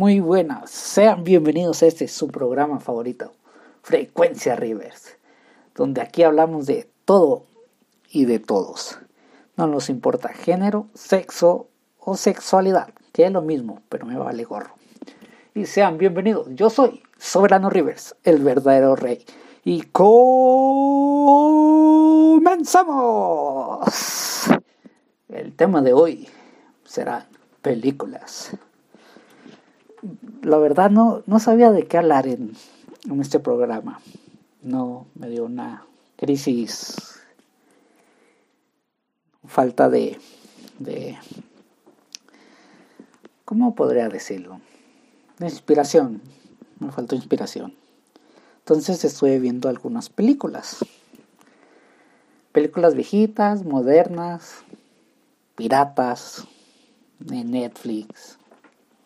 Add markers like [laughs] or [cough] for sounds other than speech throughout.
Muy buenas, sean bienvenidos a este su programa favorito, Frecuencia Rivers, donde aquí hablamos de todo y de todos. No nos importa género, sexo o sexualidad, que es lo mismo, pero me vale gorro. Y sean bienvenidos, yo soy Soberano Rivers, el verdadero rey. Y comenzamos. El tema de hoy será películas la verdad no, no sabía de qué hablar en, este programa. No, me dio una crisis, falta de, de, ¿cómo podría decirlo? De inspiración, me faltó inspiración. Entonces estuve viendo algunas películas. Películas viejitas, modernas, piratas, de Netflix,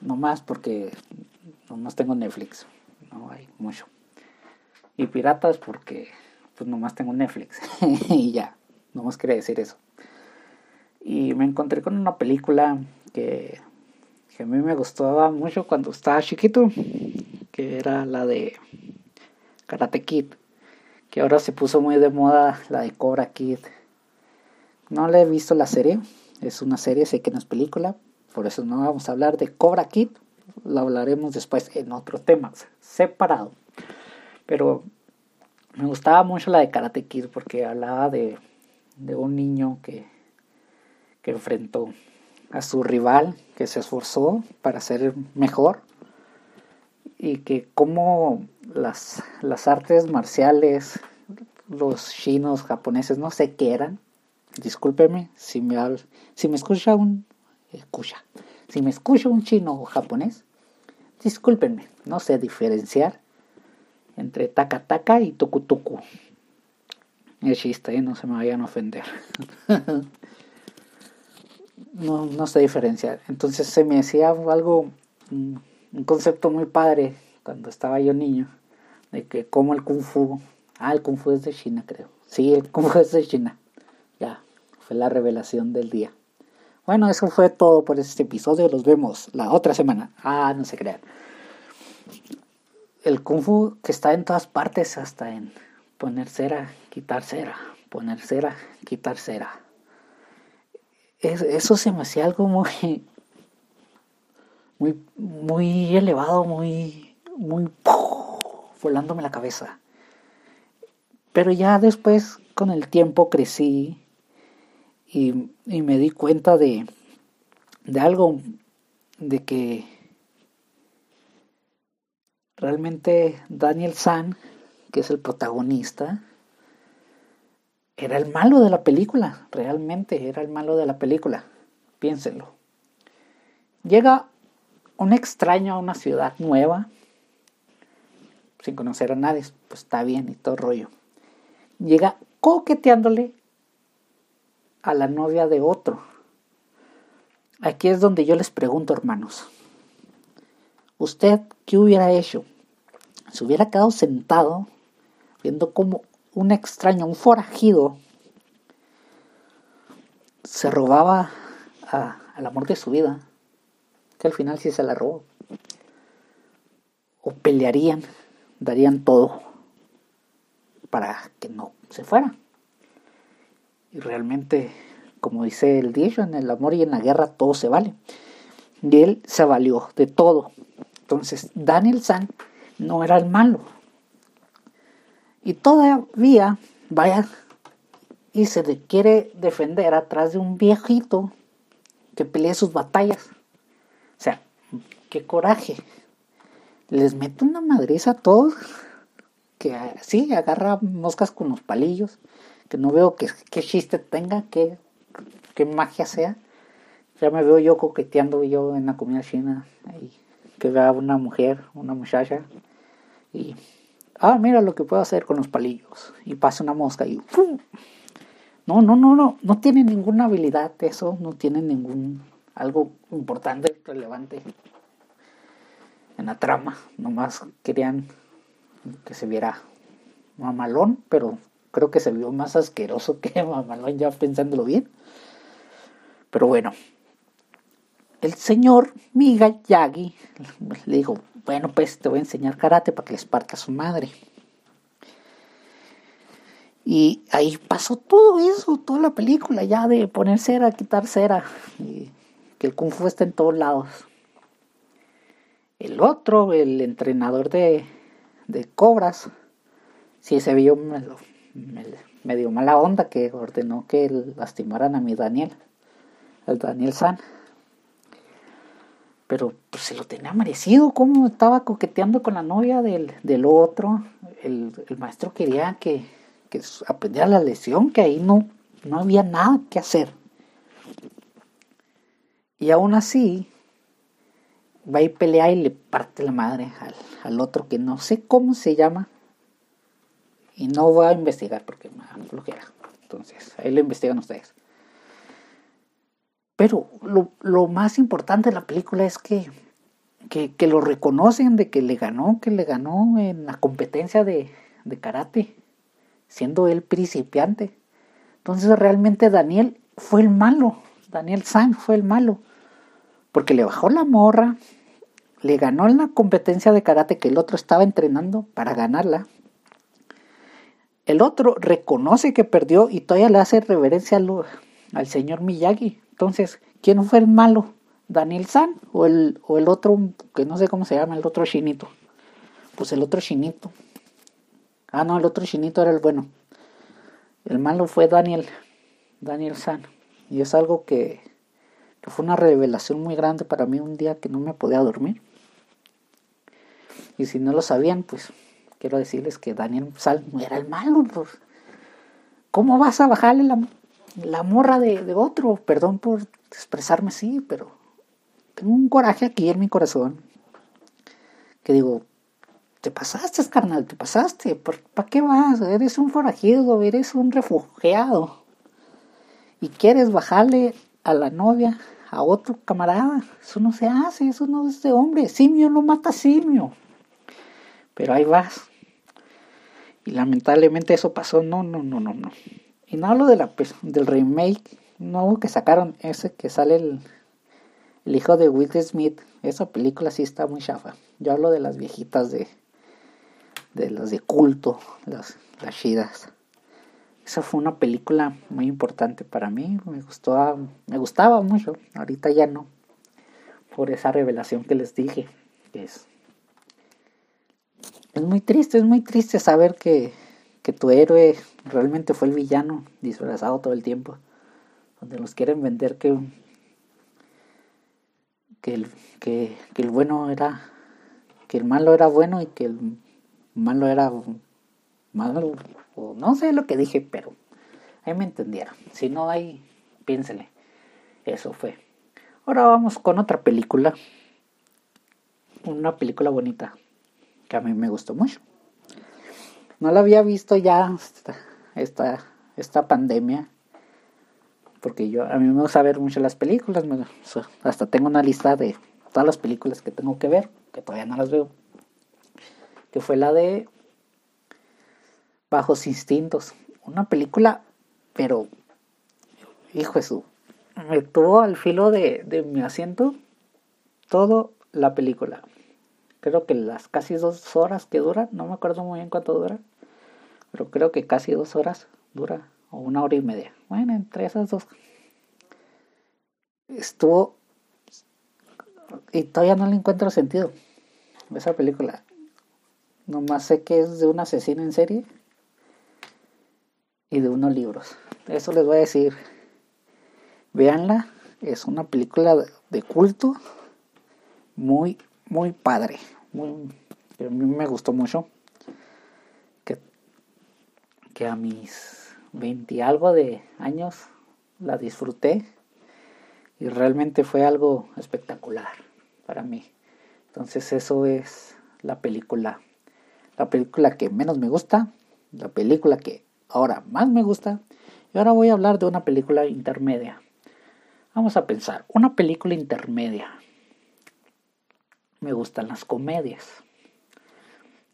no más porque nomás tengo Netflix, no hay mucho. Y piratas porque pues nomás tengo Netflix [laughs] y ya, nomás quería decir eso. Y me encontré con una película que, que a mí me gustaba mucho cuando estaba chiquito, que era la de Karate Kid, que ahora se puso muy de moda la de Cobra Kid. No le he visto la serie, es una serie, sé que no es película, por eso no vamos a hablar de Cobra Kid, lo hablaremos después en otro tema separado. Pero me gustaba mucho la de Karate Kid porque hablaba de, de un niño que, que enfrentó a su rival, que se esforzó para ser mejor y que como las, las artes marciales, los chinos, japoneses, no sé qué eran, discúlpeme si me, si me escucha un escucha. Si me escucha un chino o japonés, discúlpenme, no sé diferenciar entre taka taka y tuku tuku. Es chiste, ¿eh? no se me vayan a ofender. [laughs] no, no sé diferenciar. Entonces se me hacía algo, un concepto muy padre cuando estaba yo niño, de que como el kung fu, ah, el kung fu es de China creo. Sí, el kung fu es de China. Ya, fue la revelación del día. Bueno, eso fue todo por este episodio. Los vemos la otra semana. Ah, no se crean. El kung fu que está en todas partes, hasta en poner cera, quitar cera, poner cera, quitar cera. eso se me hacía algo muy, muy, muy elevado, muy, muy, volándome la cabeza. Pero ya después, con el tiempo, crecí y, me di cuenta de, de algo, de que realmente Daniel San, que es el protagonista, era el malo de la película, realmente era el malo de la película, piénsenlo. Llega un extraño a una ciudad nueva, sin conocer a nadie, pues está bien y todo rollo. Llega coqueteándole a la novia de otro. Aquí es donde yo les pregunto, hermanos, ¿usted qué hubiera hecho? Se hubiera quedado sentado viendo como un extraño, un forajido, se robaba al amor de su vida, que al final sí se la robó. O pelearían, darían todo para que no se fuera. Y realmente, como dice el dicho, en el amor y en la guerra todo se vale. Y él se valió de todo. Entonces, Daniel San no era el malo. Y todavía, vaya, y se le quiere defender atrás de un viejito que pelea sus batallas. O sea, qué coraje. Les mete una madriza a todos. Que sí, agarra moscas con los palillos que no veo qué, chiste tenga, qué, qué magia sea. Ya me veo yo coqueteando yo en la comida china, y que vea una mujer, una muchacha, y, ah, mira lo que puedo hacer con los palillos, y pasa una mosca y, no, no, no, no, no tiene ninguna habilidad eso, no tiene ningún, algo importante, relevante en la trama, nomás querían que se viera mamalón, pero Creo que se vio más asqueroso que [laughs] Mamalón ya pensándolo bien. Pero bueno. el señor Miyagi le dijo, bueno, pues te voy a enseñar karate para que les parta a su madre. Y ahí pasó todo eso, toda la película, ya de poner cera, quitar cera, y que el kung fu está en todos lados. El otro, el entrenador de, de cobras, sí se vio medio mala onda que ordenó que lastimaran a mi Daniel, al Daniel San pero pues, se lo tenía merecido, como estaba coqueteando con la novia del, del otro. El, maestro quería que, que, aprendiera la lección, que ahí no, no había nada que hacer. Y aún así, va y pelea y le parte la madre al, al otro que no sé cómo se llama. Y no voy a investigar porque me flojera. Entonces, ahí lo investigan ustedes. Pero lo, más importante de la película es que, que, lo reconocen de que le ganó, que le ganó en la competencia de, de karate, siendo él principiante. Entonces realmente Daniel fue el malo, Daniel San fue el malo, porque le bajó la morra, le ganó en la competencia de karate que el otro estaba entrenando para ganarla. El otro reconoce que perdió y todavía le hace reverencia al, al señor Miyagi. Entonces, ¿quién fue el malo? ¿Daniel San o el, o el otro, que no sé cómo se llama, el otro chinito? Pues el otro chinito. Ah, no, el otro chinito era el bueno. El malo fue Daniel, Daniel San. Y es algo que, que fue una revelación muy grande para mí un día que no me podía dormir. Y si no lo sabían, pues quiero decirles que Daniel San no era el malo. Pues. ¿Cómo vas a bajarle la, la morra de, otro, perdón por expresarme así, pero tengo un coraje aquí en mi corazón que digo, te pasaste, carnal, te pasaste, ¿para qué vas? Eres un forajido, eres un refugiado y quieres bajarle a la novia a otro camarada. Eso no se hace, eso no es de hombre. Simio no mata simio. Pero ahí vas. Y lamentablemente eso pasó. No, no, no, no, no. Y no hablo de la, del remake nuevo que sacaron, ese que sale el, el hijo de Will Smith. Esa película sí está muy chafa. Yo hablo de las viejitas de, de las de culto, las, las chidas. Esa fue una película muy importante para mí. Me gustó, me gustaba mucho. Ahorita ya no. Por esa revelación que les dije. es, es muy triste, es muy triste saber que, que tu héroe realmente fue el villano disfrazado todo el tiempo. Donde nos quieren vender que, que, el, que, el bueno era, que el malo era bueno y que el malo era malo. No sé lo que dije, pero ahí me entendieron. Si no, ahí piénsele. Eso fue. Ahora vamos con otra película. Una película bonita que a mí me gustó mucho. No la había visto ya esta, esta, pandemia. Porque yo, a mí me gusta ver mucho las películas. hasta tengo una lista de todas las películas que tengo que ver, que todavía no las veo. Que fue la de Bajos Instintos. Una película, pero, hijo de su, me tuvo al filo de, de mi asiento toda la película. Creo que las casi dos horas que dura, no me acuerdo muy bien cuánto dura, pero creo que casi dos horas dura, o una hora y media. Bueno, entre esas dos. Estuvo. Y todavía no le encuentro sentido esa película. Nomás sé que es de un asesino en serie y de unos libros. Eso les voy a decir. Veanla, es una película de culto muy, muy padre. Muy, a mí me gustó mucho a mis 20 algo de años la disfruté y realmente fue algo espectacular para mí. Entonces eso es la película, la película que menos me gusta, la película que ahora más me gusta y ahora voy a hablar de una película intermedia. Vamos a pensar, una película intermedia. Me gustan las comedias.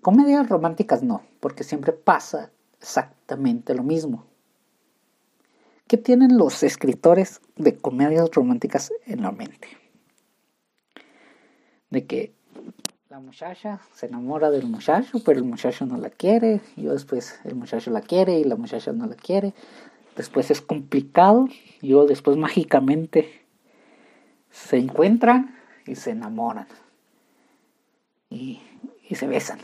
Comedias románticas no, porque siempre pasa exactamente lo mismo. ¿Qué tienen los escritores de comedias románticas en la mente? de que la muchacha se enamora del muchacho, pero el muchacho no la quiere, y después el muchacho la quiere y la muchacha no la quiere. Después es complicado, y luego después mágicamente se encuentran y se enamoran. Y, se besan.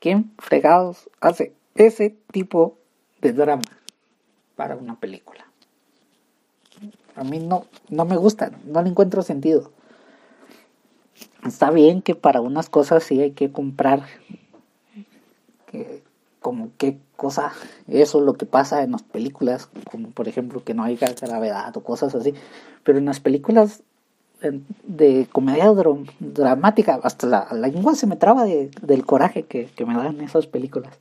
¿Quién fregados hace ese tipo de drama para una película? A mí no, no me gusta, no le encuentro sentido. Está bien que para unas cosas sí hay que comprar que, como qué cosa, eso es lo que pasa en las películas, como por ejemplo que no haya gravedad o cosas así, pero en las películas de comedia dramática, hasta la, lengua se me traba del coraje que, que, me dan esas películas.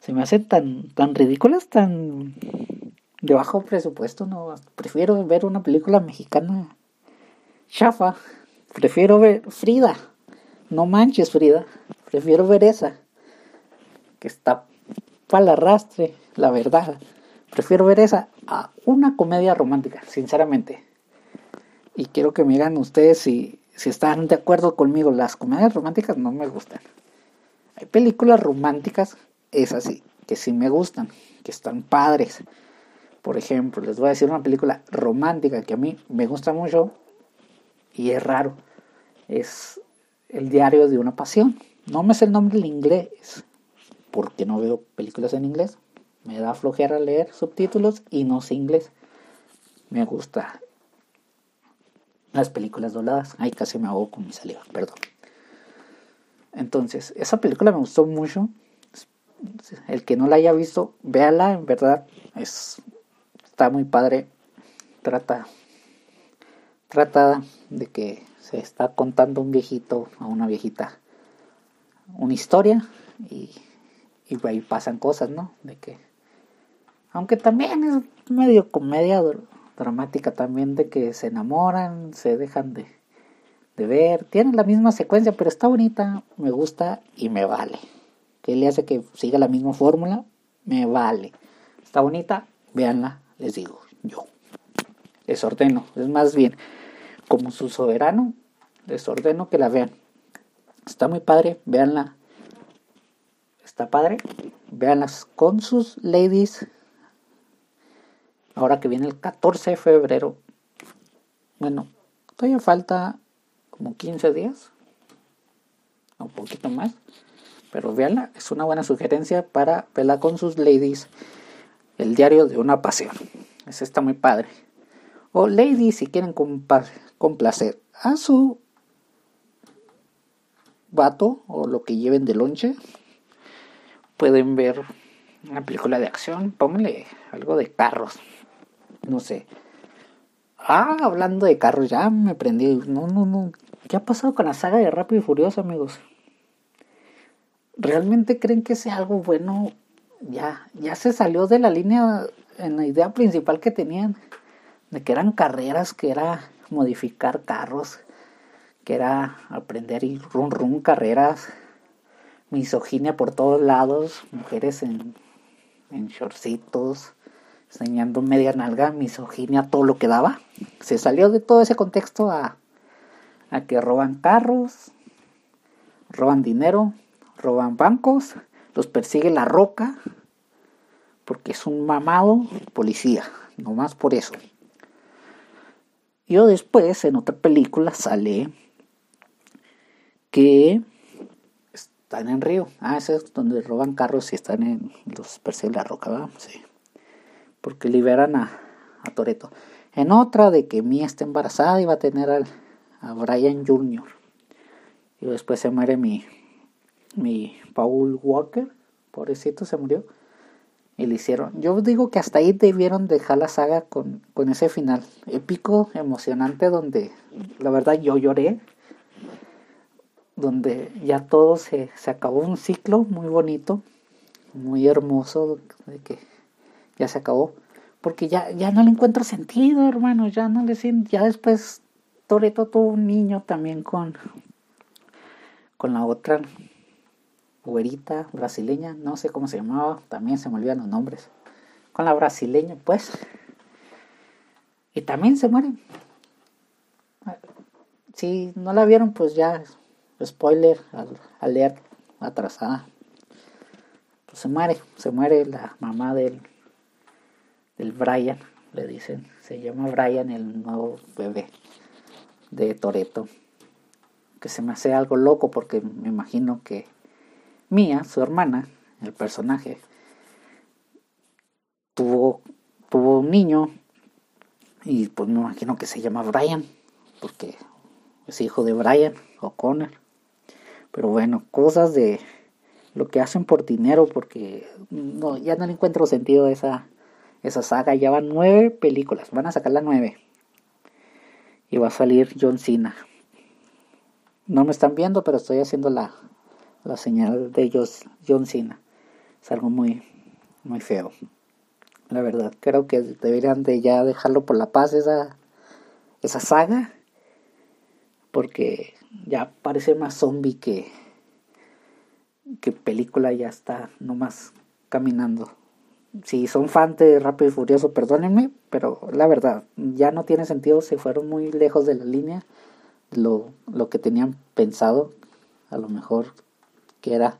Se me hacen tan, tan ridículas, tan de bajo presupuesto, no. Prefiero ver una película mexicana chafa. Prefiero ver Frida. No manches, Frida. Prefiero ver esa. Que está para el arrastre, la verdad. Prefiero ver esa a una comedia romántica, sinceramente. Y quiero que me digan ustedes si, si están de acuerdo conmigo. Las comedias románticas no me gustan. Hay películas románticas, es así, que sí me gustan, que están padres por ejemplo, les voy a decir una película romántica que a mí me gusta mucho y es raro. Es El diario de una pasión. No me sé el nombre en inglés porque no veo películas en inglés. Me da flojera leer subtítulos y no sé inglés. Me gusta las películas dobladas. Ay, casi me hago con mi saliva, perdón. Entonces, esa película me gustó mucho. El que no la haya visto, véala, en verdad es está muy padre. Trata, trata de que se está contando un viejito a una viejita una historia y, y ahí pasan cosas, ¿no? De que, aunque también es medio comedia dramática también de que se enamoran, se dejan de, de ver, tienen la misma secuencia, pero está bonita, me gusta y me vale. ¿Qué le hace que siga la misma fórmula? Me vale. Está bonita, véanla, les digo, yo. Les ordeno, es más bien, como su soberano, les ordeno que la vean. Está muy padre, véanla. Está padre, véanlas con sus ladies. Ahora que viene el 14 de febrero. Bueno, todavía falta como 15 días. Un poquito más. Pero véanla, es una buena sugerencia para verla con sus ladies. El diario de una pasión. Ese está muy padre. O ladies, si quieren complacer a su vato o lo que lleven de lonche, pueden ver una película de acción. Pónganle algo de carros. No sé. Ah, hablando de carros, ya me prendí. No, no, no. ¿Qué ha pasado con la saga de Rápido y Furioso, amigos? ¿Realmente creen que sea algo bueno ya, ya se salió de la línea en la idea principal que tenían, de que eran carreras, que era modificar carros, que era aprender y run run carreras, misoginia por todos lados, mujeres en, en shortcitos, enseñando media nalga, misoginia, todo lo que daba. Se salió de todo ese contexto a, a que roban carros, roban dinero, roban bancos los persigue la roca porque es un mamado policía, nomás por eso. Yo después en otra película sale que están en Río. Ah, ese es donde roban carros y están en los persigue la roca, ¿verdad? Sí. Porque liberan a, a Toreto. En otra de que Mia está embarazada y va a tener al, a Brian Jr. Y después se muere mi, mi Paul Walker, pobrecito, se murió. Y le hicieron. Yo digo que hasta ahí debieron dejar la saga con, con ese final épico, emocionante, donde la verdad yo lloré. Donde ya todo se, se acabó, un ciclo muy bonito, muy hermoso, de que ya se acabó. Porque ya, ya no le encuentro sentido, hermano. Ya no le siento. Ya después Toreto tuvo un niño también con, con la otra güerita brasileña, no sé cómo se llamaba, también se me olvidan los nombres, con la brasileña, pues. Y también se mueren. si no la vieron, pues ya, spoiler, al, leer atrasada. Pues se muere, se muere la mamá del, del Brian, le dicen. Se llama Brian el nuevo bebé de Toreto. Que se me hace algo loco porque me imagino que Mía, su hermana, el personaje, tuvo, tuvo un niño y pues me imagino que se llama Brian, porque es hijo de Brian O'Connor. Pero bueno, cosas de lo que hacen por dinero, porque no, ya no le encuentro sentido a esa, esa saga. Ya van nueve películas, van a sacar la nueve. Y va a salir John Cena. No me están viendo, pero estoy haciendo la, la señal de John Cena. Es algo muy, muy feo. La verdad, creo que deberían de ya dejarlo por la paz esa, esa saga. Porque ya parece más zombie que, que película ya está nomás caminando. Si son fan de Rápido y Furioso, perdónenme, pero la verdad, ya no tiene sentido, se fueron muy lejos de la línea, lo, lo que tenían pensado, a lo mejor que era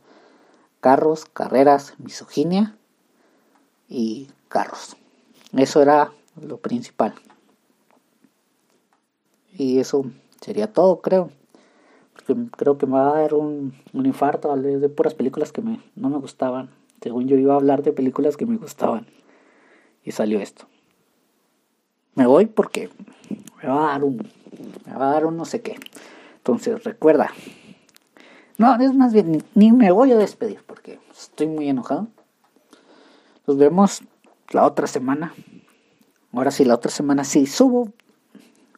carros, carreras, misoginia y carros. Eso era lo principal. Y eso sería todo, creo. Porque creo que me va a dar un, un infarto de puras películas que me, no me gustaban. Según yo iba a hablar de películas que me gustaban. Y salió esto. Me voy porque me va a dar un, me va a dar un no sé qué. Entonces recuerda. No, es más bien, ni, ni me voy a despedir porque estoy muy enojado. Nos vemos la otra semana. Ahora sí, la otra semana sí subo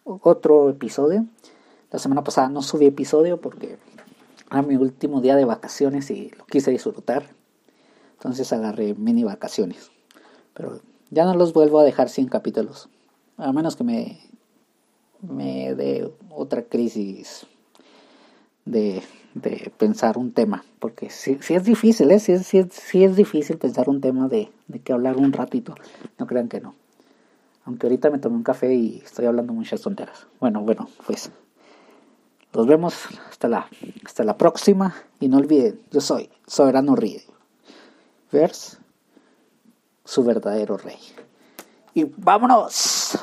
otro episodio. La semana pasada no subí episodio porque era mi último día de vacaciones y lo quise disfrutar. Entonces agarré mini vacaciones. Pero ya no los vuelvo a dejar sin capítulos. A menos que me, me dé otra crisis de de pensar un tema, porque si, si es difícil, ¿eh? si, es, si, es, difícil pensar un tema de, de que hablar un ratito, no crean que no. Aunque ahorita me tomé un café y estoy hablando muchas tonteras. Bueno, bueno, pues nos vemos hasta la, hasta la próxima y no olviden, yo soy Soberano Ríe, vers su verdadero rey. Y vámonos.